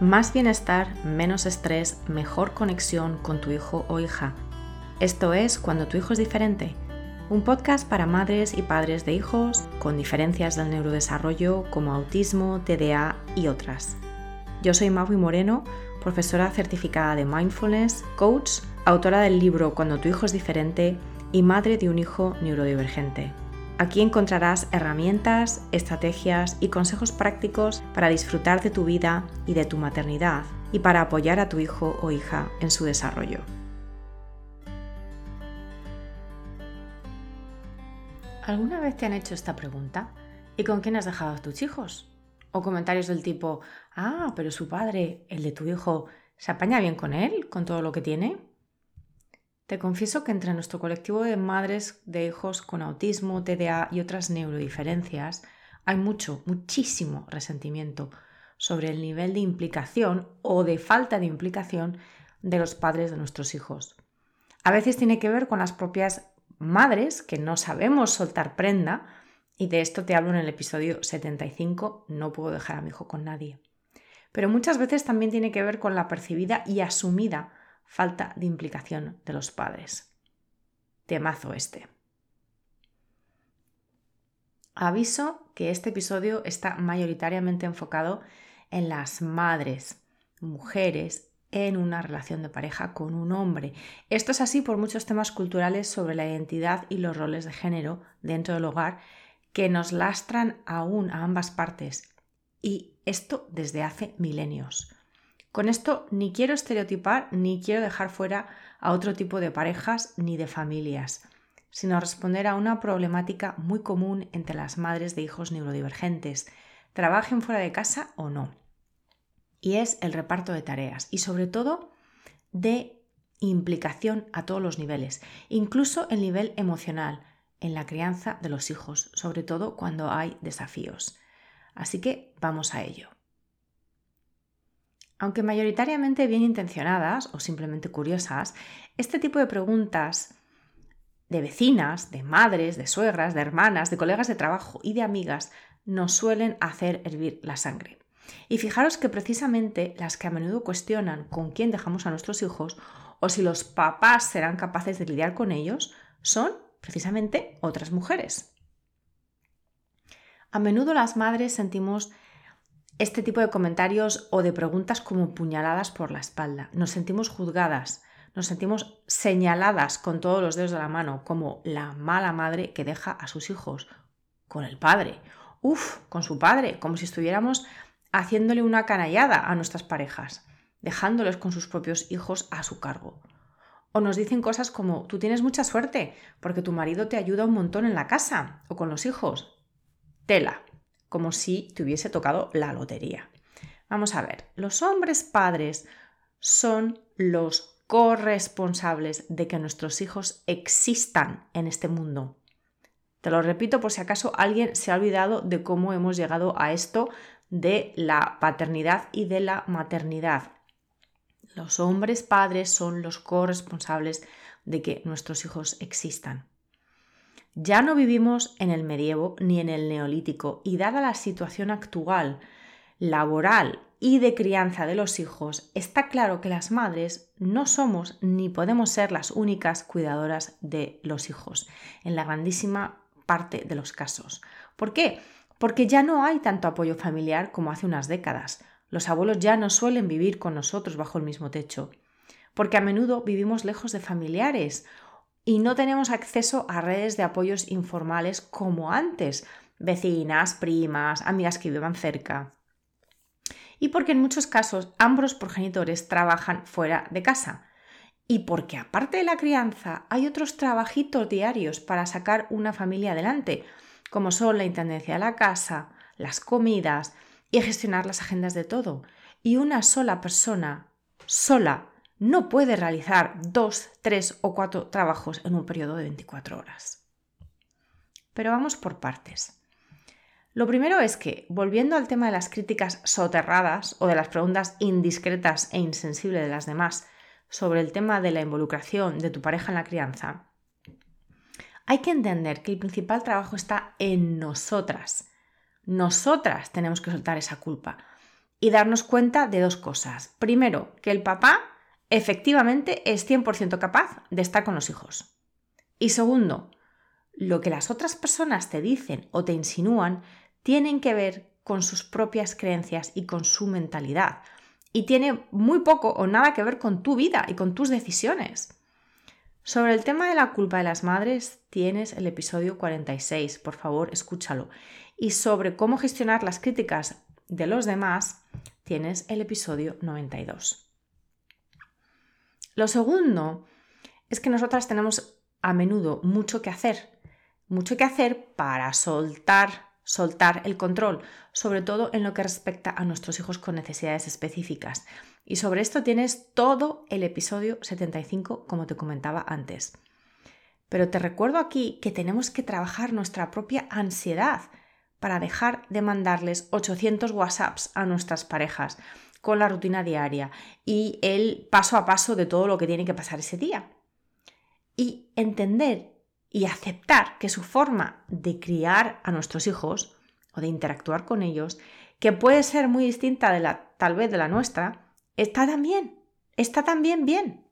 Más bienestar, menos estrés, mejor conexión con tu hijo o hija. Esto es Cuando tu hijo es diferente, un podcast para madres y padres de hijos con diferencias del neurodesarrollo como autismo, TDA y otras. Yo soy Maui Moreno, profesora certificada de mindfulness, coach, autora del libro Cuando tu hijo es diferente y madre de un hijo neurodivergente. Aquí encontrarás herramientas, estrategias y consejos prácticos para disfrutar de tu vida y de tu maternidad y para apoyar a tu hijo o hija en su desarrollo. ¿Alguna vez te han hecho esta pregunta? ¿Y con quién has dejado a tus hijos? O comentarios del tipo, ah, pero su padre, el de tu hijo, ¿se apaña bien con él, con todo lo que tiene? Te confieso que entre nuestro colectivo de madres de hijos con autismo, TDA y otras neurodiferencias hay mucho, muchísimo resentimiento sobre el nivel de implicación o de falta de implicación de los padres de nuestros hijos. A veces tiene que ver con las propias madres que no sabemos soltar prenda y de esto te hablo en el episodio 75, no puedo dejar a mi hijo con nadie. Pero muchas veces también tiene que ver con la percibida y asumida falta de implicación de los padres. Temazo este. Aviso que este episodio está mayoritariamente enfocado en las madres, mujeres, en una relación de pareja con un hombre. Esto es así por muchos temas culturales sobre la identidad y los roles de género dentro del hogar que nos lastran aún a ambas partes. Y esto desde hace milenios. Con esto ni quiero estereotipar ni quiero dejar fuera a otro tipo de parejas ni de familias, sino responder a una problemática muy común entre las madres de hijos neurodivergentes, trabajen fuera de casa o no. Y es el reparto de tareas y sobre todo de implicación a todos los niveles, incluso el nivel emocional, en la crianza de los hijos, sobre todo cuando hay desafíos. Así que vamos a ello. Aunque mayoritariamente bien intencionadas o simplemente curiosas, este tipo de preguntas de vecinas, de madres, de suegras, de hermanas, de colegas de trabajo y de amigas nos suelen hacer hervir la sangre. Y fijaros que precisamente las que a menudo cuestionan con quién dejamos a nuestros hijos o si los papás serán capaces de lidiar con ellos son precisamente otras mujeres. A menudo las madres sentimos este tipo de comentarios o de preguntas como puñaladas por la espalda. Nos sentimos juzgadas, nos sentimos señaladas con todos los dedos de la mano como la mala madre que deja a sus hijos con el padre. Uf, con su padre, como si estuviéramos haciéndole una canallada a nuestras parejas, dejándoles con sus propios hijos a su cargo. O nos dicen cosas como, tú tienes mucha suerte porque tu marido te ayuda un montón en la casa o con los hijos. Tela como si te hubiese tocado la lotería. Vamos a ver, los hombres padres son los corresponsables de que nuestros hijos existan en este mundo. Te lo repito por si acaso alguien se ha olvidado de cómo hemos llegado a esto de la paternidad y de la maternidad. Los hombres padres son los corresponsables de que nuestros hijos existan. Ya no vivimos en el medievo ni en el neolítico y dada la situación actual, laboral y de crianza de los hijos, está claro que las madres no somos ni podemos ser las únicas cuidadoras de los hijos, en la grandísima parte de los casos. ¿Por qué? Porque ya no hay tanto apoyo familiar como hace unas décadas. Los abuelos ya no suelen vivir con nosotros bajo el mismo techo. Porque a menudo vivimos lejos de familiares y no tenemos acceso a redes de apoyos informales como antes, vecinas, primas, amigas que vivan cerca. Y porque en muchos casos ambos progenitores trabajan fuera de casa. Y porque aparte de la crianza hay otros trabajitos diarios para sacar una familia adelante, como son la intendencia de la casa, las comidas y gestionar las agendas de todo. Y una sola persona, sola, no puede realizar dos, tres o cuatro trabajos en un periodo de 24 horas. Pero vamos por partes. Lo primero es que, volviendo al tema de las críticas soterradas o de las preguntas indiscretas e insensibles de las demás sobre el tema de la involucración de tu pareja en la crianza, hay que entender que el principal trabajo está en nosotras. Nosotras tenemos que soltar esa culpa y darnos cuenta de dos cosas. Primero, que el papá efectivamente es 100% capaz de estar con los hijos. Y segundo, lo que las otras personas te dicen o te insinúan tienen que ver con sus propias creencias y con su mentalidad. Y tiene muy poco o nada que ver con tu vida y con tus decisiones. Sobre el tema de la culpa de las madres tienes el episodio 46, por favor escúchalo. Y sobre cómo gestionar las críticas de los demás tienes el episodio 92. Lo segundo es que nosotras tenemos a menudo mucho que hacer, mucho que hacer para soltar, soltar el control, sobre todo en lo que respecta a nuestros hijos con necesidades específicas. Y sobre esto tienes todo el episodio 75, como te comentaba antes. Pero te recuerdo aquí que tenemos que trabajar nuestra propia ansiedad para dejar de mandarles 800 WhatsApps a nuestras parejas con la rutina diaria y el paso a paso de todo lo que tiene que pasar ese día. Y entender y aceptar que su forma de criar a nuestros hijos o de interactuar con ellos, que puede ser muy distinta de la tal vez de la nuestra, está también, está también bien.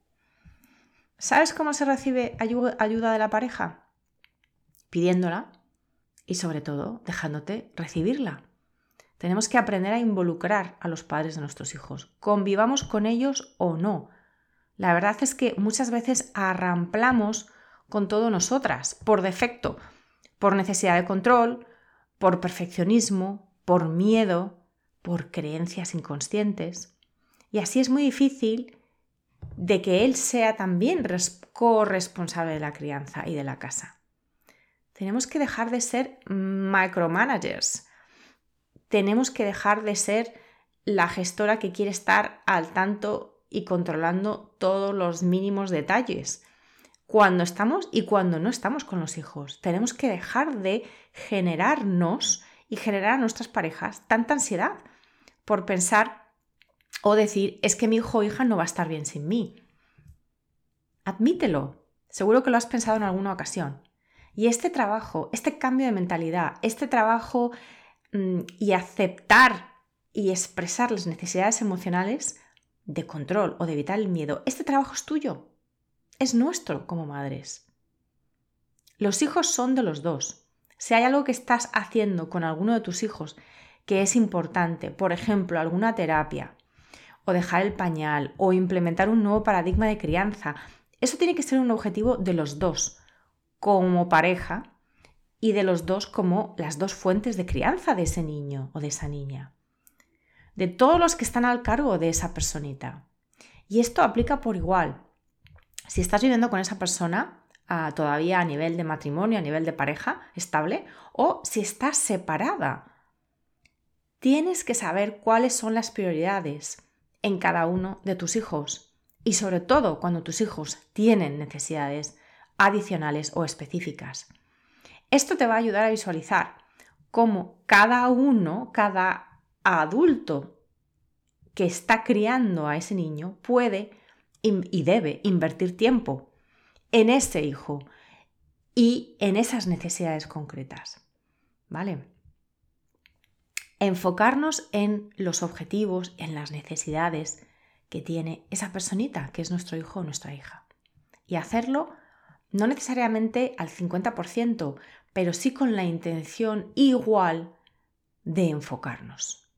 ¿Sabes cómo se recibe ayuda de la pareja? Pidiéndola y sobre todo dejándote recibirla. Tenemos que aprender a involucrar a los padres de nuestros hijos, convivamos con ellos o no. La verdad es que muchas veces arramplamos con todo nosotras, por defecto, por necesidad de control, por perfeccionismo, por miedo, por creencias inconscientes. Y así es muy difícil de que él sea también corresponsable de la crianza y de la casa. Tenemos que dejar de ser micromanagers. Tenemos que dejar de ser la gestora que quiere estar al tanto y controlando todos los mínimos detalles cuando estamos y cuando no estamos con los hijos. Tenemos que dejar de generarnos y generar a nuestras parejas tanta ansiedad por pensar o decir, es que mi hijo o hija no va a estar bien sin mí. Admítelo. Seguro que lo has pensado en alguna ocasión. Y este trabajo, este cambio de mentalidad, este trabajo y aceptar y expresar las necesidades emocionales de control o de evitar el miedo, este trabajo es tuyo es nuestro como madres. Los hijos son de los dos. Si hay algo que estás haciendo con alguno de tus hijos que es importante, por ejemplo, alguna terapia, o dejar el pañal, o implementar un nuevo paradigma de crianza, eso tiene que ser un objetivo de los dos, como pareja, y de los dos como las dos fuentes de crianza de ese niño o de esa niña. De todos los que están al cargo de esa personita. Y esto aplica por igual si estás viviendo con esa persona todavía a nivel de matrimonio, a nivel de pareja estable, o si estás separada, tienes que saber cuáles son las prioridades en cada uno de tus hijos y sobre todo cuando tus hijos tienen necesidades adicionales o específicas. Esto te va a ayudar a visualizar cómo cada uno, cada adulto que está criando a ese niño puede y debe invertir tiempo en ese hijo y en esas necesidades concretas. ¿Vale? Enfocarnos en los objetivos, en las necesidades que tiene esa personita, que es nuestro hijo o nuestra hija. Y hacerlo no necesariamente al 50%, pero sí con la intención igual de enfocarnos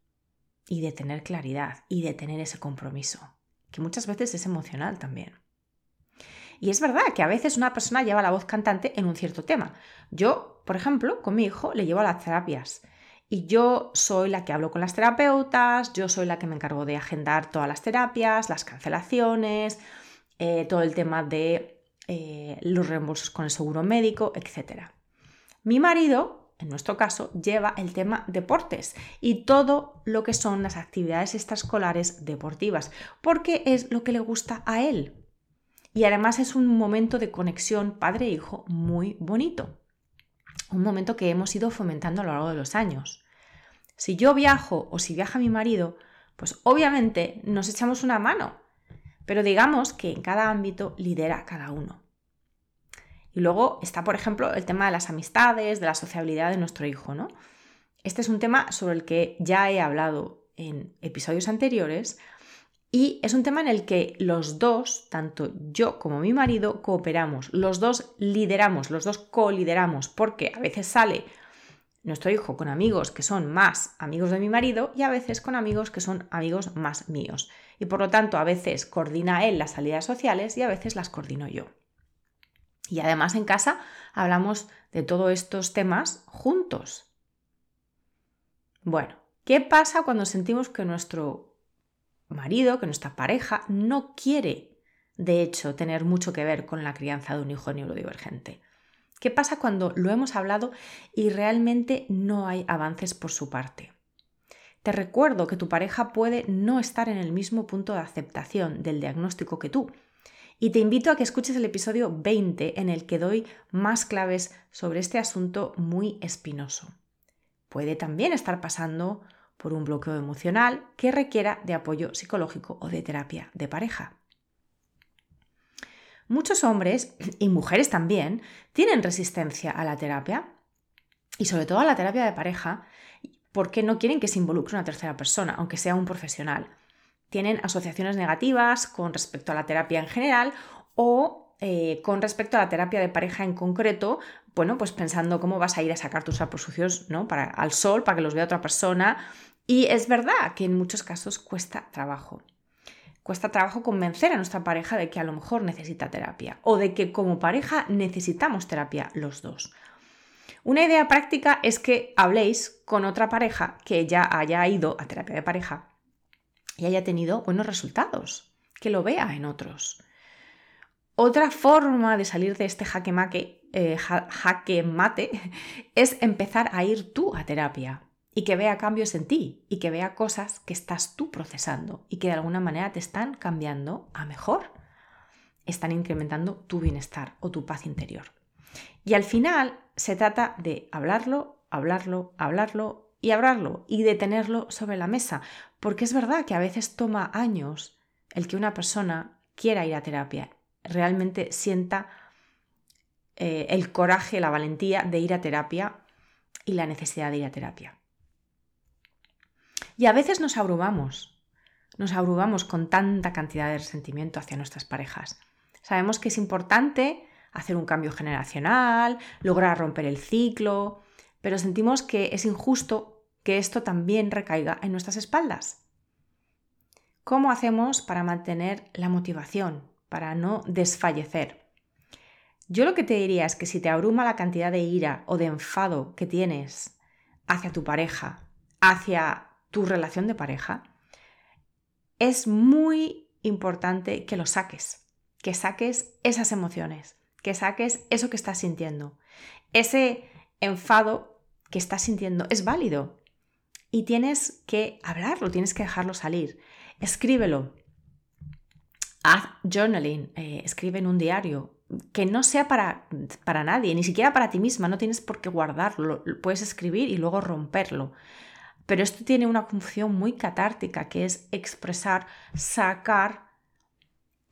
y de tener claridad y de tener ese compromiso que muchas veces es emocional también. Y es verdad que a veces una persona lleva la voz cantante en un cierto tema. Yo, por ejemplo, con mi hijo le llevo a las terapias. Y yo soy la que hablo con las terapeutas, yo soy la que me encargo de agendar todas las terapias, las cancelaciones, eh, todo el tema de eh, los reembolsos con el seguro médico, etc. Mi marido en nuestro caso, lleva el tema deportes y todo lo que son las actividades extraescolares deportivas, porque es lo que le gusta a él. Y además es un momento de conexión padre-hijo muy bonito. Un momento que hemos ido fomentando a lo largo de los años. Si yo viajo o si viaja mi marido, pues obviamente nos echamos una mano, pero digamos que en cada ámbito lidera cada uno. Y luego está, por ejemplo, el tema de las amistades, de la sociabilidad de nuestro hijo, ¿no? Este es un tema sobre el que ya he hablado en episodios anteriores y es un tema en el que los dos, tanto yo como mi marido, cooperamos, los dos lideramos, los dos co-lideramos, porque a veces sale nuestro hijo con amigos que son más amigos de mi marido y a veces con amigos que son amigos más míos. Y por lo tanto, a veces coordina él las salidas sociales y a veces las coordino yo. Y además en casa hablamos de todos estos temas juntos. Bueno, ¿qué pasa cuando sentimos que nuestro marido, que nuestra pareja no quiere, de hecho, tener mucho que ver con la crianza de un hijo neurodivergente. ¿Qué pasa cuando lo hemos hablado y realmente no hay avances por su parte? Te recuerdo que tu pareja puede no estar en el mismo punto de aceptación del diagnóstico que tú. Y te invito a que escuches el episodio 20 en el que doy más claves sobre este asunto muy espinoso. Puede también estar pasando por un bloqueo emocional que requiera de apoyo psicológico o de terapia de pareja. Muchos hombres y mujeres también tienen resistencia a la terapia y sobre todo a la terapia de pareja porque no quieren que se involucre una tercera persona, aunque sea un profesional. Tienen asociaciones negativas con respecto a la terapia en general o eh, con respecto a la terapia de pareja en concreto, bueno, pues pensando cómo vas a ir a sacar tus trapos sucios ¿no? para, al sol para que los vea otra persona y es verdad que en muchos casos cuesta trabajo. Cuesta trabajo convencer a nuestra pareja de que a lo mejor necesita terapia o de que como pareja necesitamos terapia los dos. Una idea práctica es que habléis con otra pareja que ya haya ido a terapia de pareja y haya tenido buenos resultados, que lo vea en otros. Otra forma de salir de este jaque, eh, jaque mate es empezar a ir tú a terapia y que vea cambios en ti y que vea cosas que estás tú procesando y que de alguna manera te están cambiando a mejor, están incrementando tu bienestar o tu paz interior. Y al final se trata de hablarlo, hablarlo, hablarlo y hablarlo y de tenerlo sobre la mesa, porque es verdad que a veces toma años el que una persona quiera ir a terapia, realmente sienta eh, el coraje, la valentía de ir a terapia y la necesidad de ir a terapia. Y a veces nos abrumamos, nos abrumamos con tanta cantidad de resentimiento hacia nuestras parejas. Sabemos que es importante hacer un cambio generacional, lograr romper el ciclo, pero sentimos que es injusto que esto también recaiga en nuestras espaldas. ¿Cómo hacemos para mantener la motivación, para no desfallecer? Yo lo que te diría es que si te abruma la cantidad de ira o de enfado que tienes hacia tu pareja, hacia tu relación de pareja, es muy importante que lo saques, que saques esas emociones, que saques eso que estás sintiendo. Ese enfado que estás sintiendo es válido y tienes que hablarlo, tienes que dejarlo salir. Escríbelo. Haz journaling, eh, escribe en un diario, que no sea para, para nadie, ni siquiera para ti misma, no tienes por qué guardarlo, puedes escribir y luego romperlo. Pero esto tiene una función muy catártica, que es expresar, sacar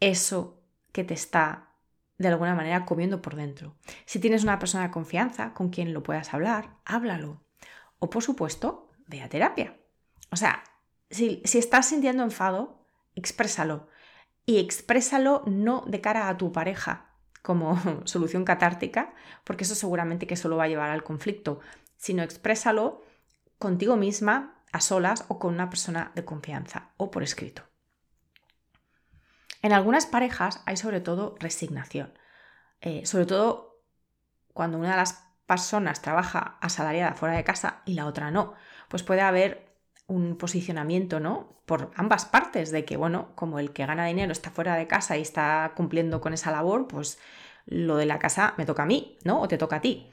eso que te está de alguna manera comiendo por dentro. Si tienes una persona de confianza con quien lo puedas hablar, háblalo. O por supuesto, ve a terapia. O sea, si, estás sintiendo enfado, exprésalo. Y exprésalo no de cara a tu pareja como solución catártica, porque eso seguramente que solo va a llevar al conflicto, sino exprésalo contigo misma, a solas o con una persona de confianza o por escrito. En algunas parejas hay sobre todo resignación, eh, sobre todo cuando una de las personas trabaja asalariada fuera de casa y la otra no, pues puede haber un posicionamiento, ¿no? Por ambas partes de que, bueno, como el que gana dinero está fuera de casa y está cumpliendo con esa labor, pues lo de la casa me toca a mí, ¿no? O te toca a ti.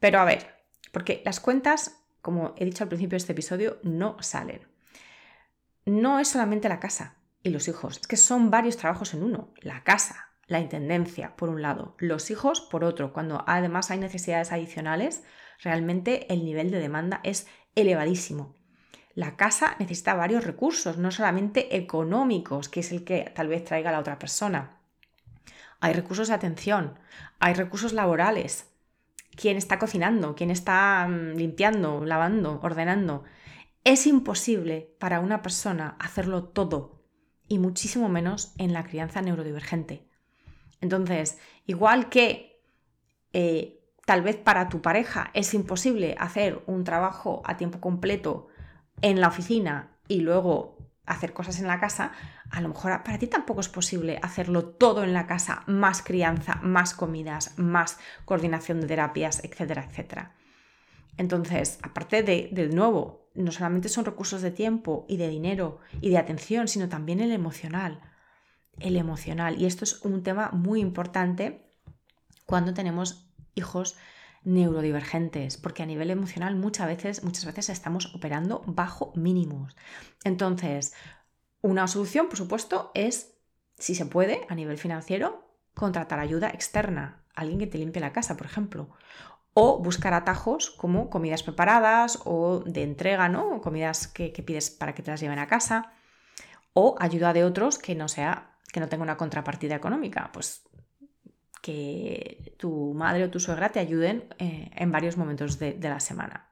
Pero a ver, porque las cuentas como he dicho al principio de este episodio, no salen. No es solamente la casa y los hijos, es que son varios trabajos en uno. La casa, la intendencia, por un lado, los hijos, por otro. Cuando además hay necesidades adicionales, realmente el nivel de demanda es elevadísimo. La casa necesita varios recursos, no solamente económicos, que es el que tal vez traiga la otra persona. Hay recursos de atención, hay recursos laborales, quién está cocinando, quién está mm, limpiando, lavando, ordenando. Es imposible para una persona hacerlo todo y muchísimo menos en la crianza neurodivergente. Entonces, igual que eh, tal vez para tu pareja es imposible hacer un trabajo a tiempo completo en la oficina y luego hacer cosas en la casa, a lo mejor para ti tampoco es posible hacerlo todo en la casa, más crianza, más comidas, más coordinación de terapias, etcétera, etcétera. Entonces, aparte de, de nuevo, no solamente son recursos de tiempo y de dinero y de atención, sino también el emocional. El emocional. Y esto es un tema muy importante cuando tenemos hijos neurodivergentes, porque a nivel emocional muchas veces, muchas veces estamos operando bajo mínimos. Entonces, una solución, por supuesto, es, si se puede, a nivel financiero, contratar ayuda externa, alguien que te limpie la casa, por ejemplo. O buscar atajos como comidas preparadas o de entrega, ¿no? Comidas que, que pides para que te las lleven a casa. O ayuda de otros que no sea, que no tenga una contrapartida económica. Pues que tu madre o tu suegra te ayuden eh, en varios momentos de, de la semana.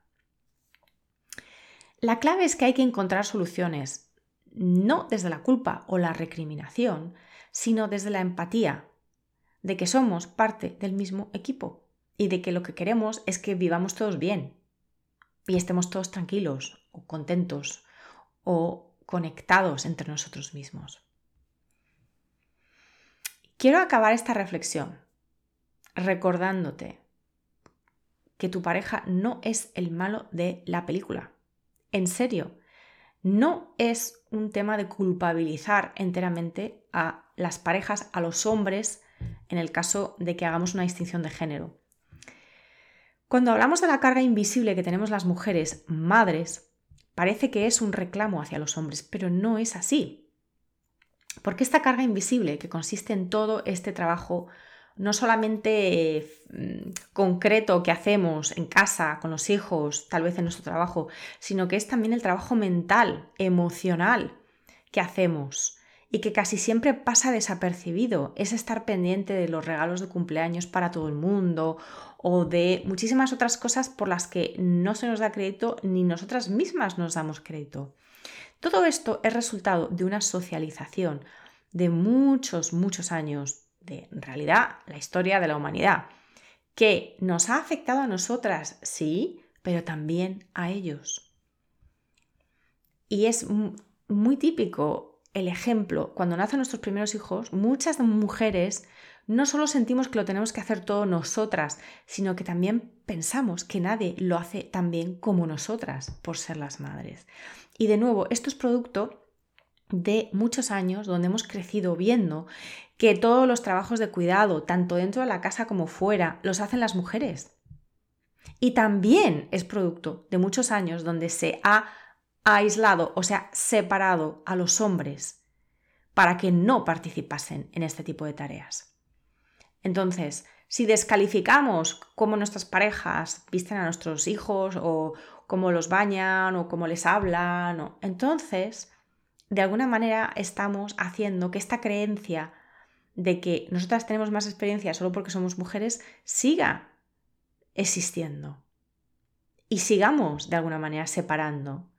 La clave es que hay que encontrar soluciones, no desde la culpa o la recriminación, sino desde la empatía, de que somos parte del mismo equipo y de que lo que queremos es que vivamos todos bien y estemos todos tranquilos o contentos o conectados entre nosotros mismos. Quiero acabar esta reflexión recordándote que tu pareja no es el malo de la película. En serio, no es un tema de culpabilizar enteramente a las parejas, a los hombres, en el caso de que hagamos una distinción de género. Cuando hablamos de la carga invisible que tenemos las mujeres madres, parece que es un reclamo hacia los hombres, pero no es así. Porque esta carga invisible, que consiste en todo este trabajo no solamente mm, concreto que hacemos en casa, con los hijos, tal vez en nuestro trabajo, sino que es también el trabajo mental, emocional que hacemos y que casi siempre pasa desapercibido. Es estar pendiente de los regalos de cumpleaños para todo el mundo o de muchísimas otras cosas por las que no se nos da crédito ni nosotras mismas nos damos crédito. Todo esto es resultado de una socialización de muchos, muchos años, de realidad la historia de la humanidad, que nos ha afectado a nosotras, sí, pero también a ellos. Y es muy típico el ejemplo, cuando nacen nuestros primeros hijos, muchas mujeres no solo sentimos que lo tenemos que hacer todo nosotras, sino que también pensamos que nadie lo hace tan bien como nosotras por ser las madres. Y de nuevo, esto es producto de muchos años donde hemos crecido viendo que todos los trabajos de cuidado, tanto dentro de la casa como fuera, los hacen las mujeres. Y también es producto de muchos años donde se ha aislado, o sea, separado a los hombres para que no participasen en este tipo de tareas. Entonces, si descalificamos cómo nuestras parejas visten a nuestros hijos o cómo los bañan o cómo les hablan, entonces, de alguna manera estamos haciendo que esta creencia de que nosotras tenemos más experiencia solo porque somos mujeres siga existiendo. Y sigamos de alguna manera separando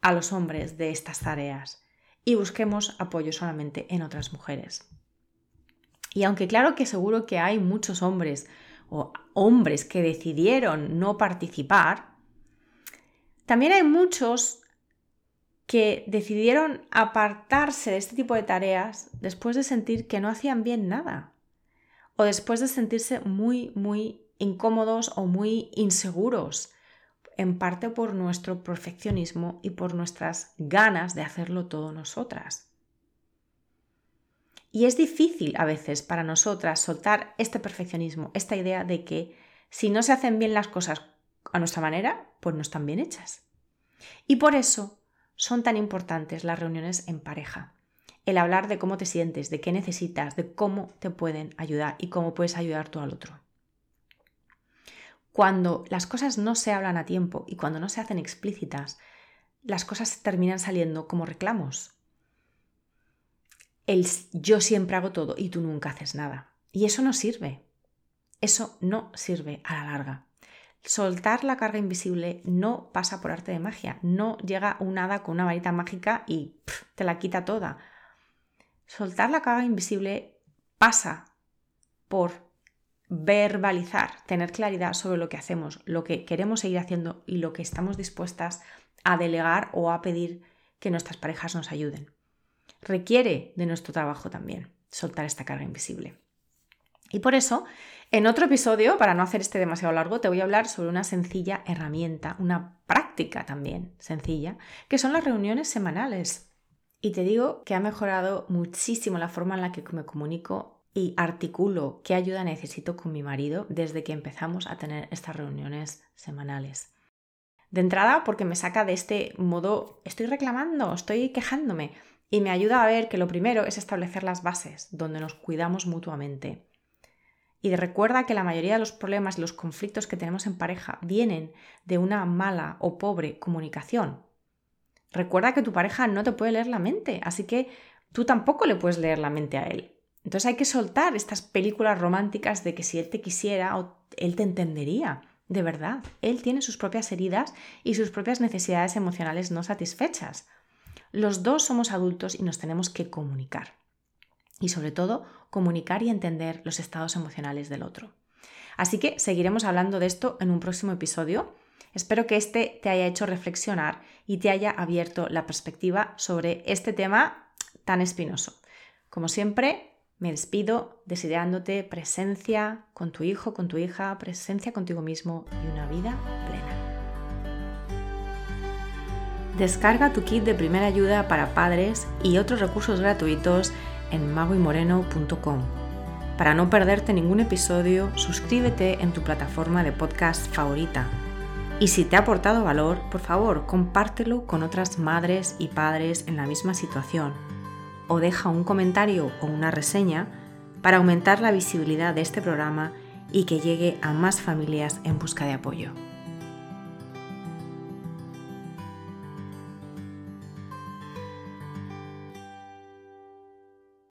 a los hombres de estas tareas y busquemos apoyo solamente en otras mujeres. Y aunque claro que seguro que hay muchos hombres o hombres que decidieron no participar, también hay muchos que decidieron apartarse de este tipo de tareas después de sentir que no hacían bien nada o después de sentirse muy, muy incómodos o muy inseguros, en parte por nuestro perfeccionismo y por nuestras ganas de hacerlo todo nosotras. Y es difícil a veces para nosotras soltar este perfeccionismo, esta idea de que si no se hacen bien las cosas a nuestra manera, pues no están bien hechas. Y por eso son tan importantes las reuniones en pareja. El hablar de cómo te sientes, de qué necesitas, de cómo te pueden ayudar y cómo puedes ayudar tú al otro. Cuando las cosas no se hablan a tiempo y cuando no se hacen explícitas, las cosas terminan saliendo como reclamos, el yo siempre hago todo y tú nunca haces nada. Y eso no sirve. Eso no sirve a la larga. soltar la carga invisible no pasa por arte de magia, no llega un hada con una varita mágica y te la quita toda. Soltar la carga invisible pasa por verbalizar, tener claridad sobre lo que hacemos, lo que queremos seguir haciendo y lo que estamos dispuestas a delegar o a pedir que nuestras parejas nos ayuden. Requiere de nuestro trabajo también soltar esta carga invisible. Y por eso, en otro episodio, para no hacer este demasiado largo, te voy a hablar sobre una sencilla herramienta, una práctica también sencilla, que son las reuniones semanales. Y te digo que ha mejorado muchísimo la forma en la que me comunico y articulo qué ayuda necesito con mi marido desde que empezamos a tener estas reuniones semanales. De entrada, porque me saca de este modo, estoy reclamando, estoy quejándome, y me ayuda a ver que lo primero es establecer las bases, donde nos cuidamos mutuamente. Y recuerda que la mayoría de los problemas y los conflictos que tenemos en pareja vienen de una mala o pobre comunicación. Recuerda que tu pareja no te puede leer la mente, así que tú tampoco le puedes leer la mente a él. Entonces hay que soltar estas películas románticas de que si él te quisiera, él te entendería. De verdad, él tiene sus propias heridas y sus propias necesidades emocionales no satisfechas. Los dos somos adultos y nos tenemos que comunicar. Y sobre todo, comunicar y entender los estados emocionales del otro. Así que seguiremos hablando de esto en un próximo episodio. Espero que este te haya hecho reflexionar y te haya abierto la perspectiva sobre este tema tan espinoso. Como siempre, me despido deseándote presencia con tu hijo, con tu hija, presencia contigo mismo y una vida plena. Descarga tu kit de primera ayuda para padres y otros recursos gratuitos en magoymoreno.com. Para no perderte ningún episodio, suscríbete en tu plataforma de podcast favorita. Y si te ha aportado valor, por favor, compártelo con otras madres y padres en la misma situación o deja un comentario o una reseña para aumentar la visibilidad de este programa y que llegue a más familias en busca de apoyo.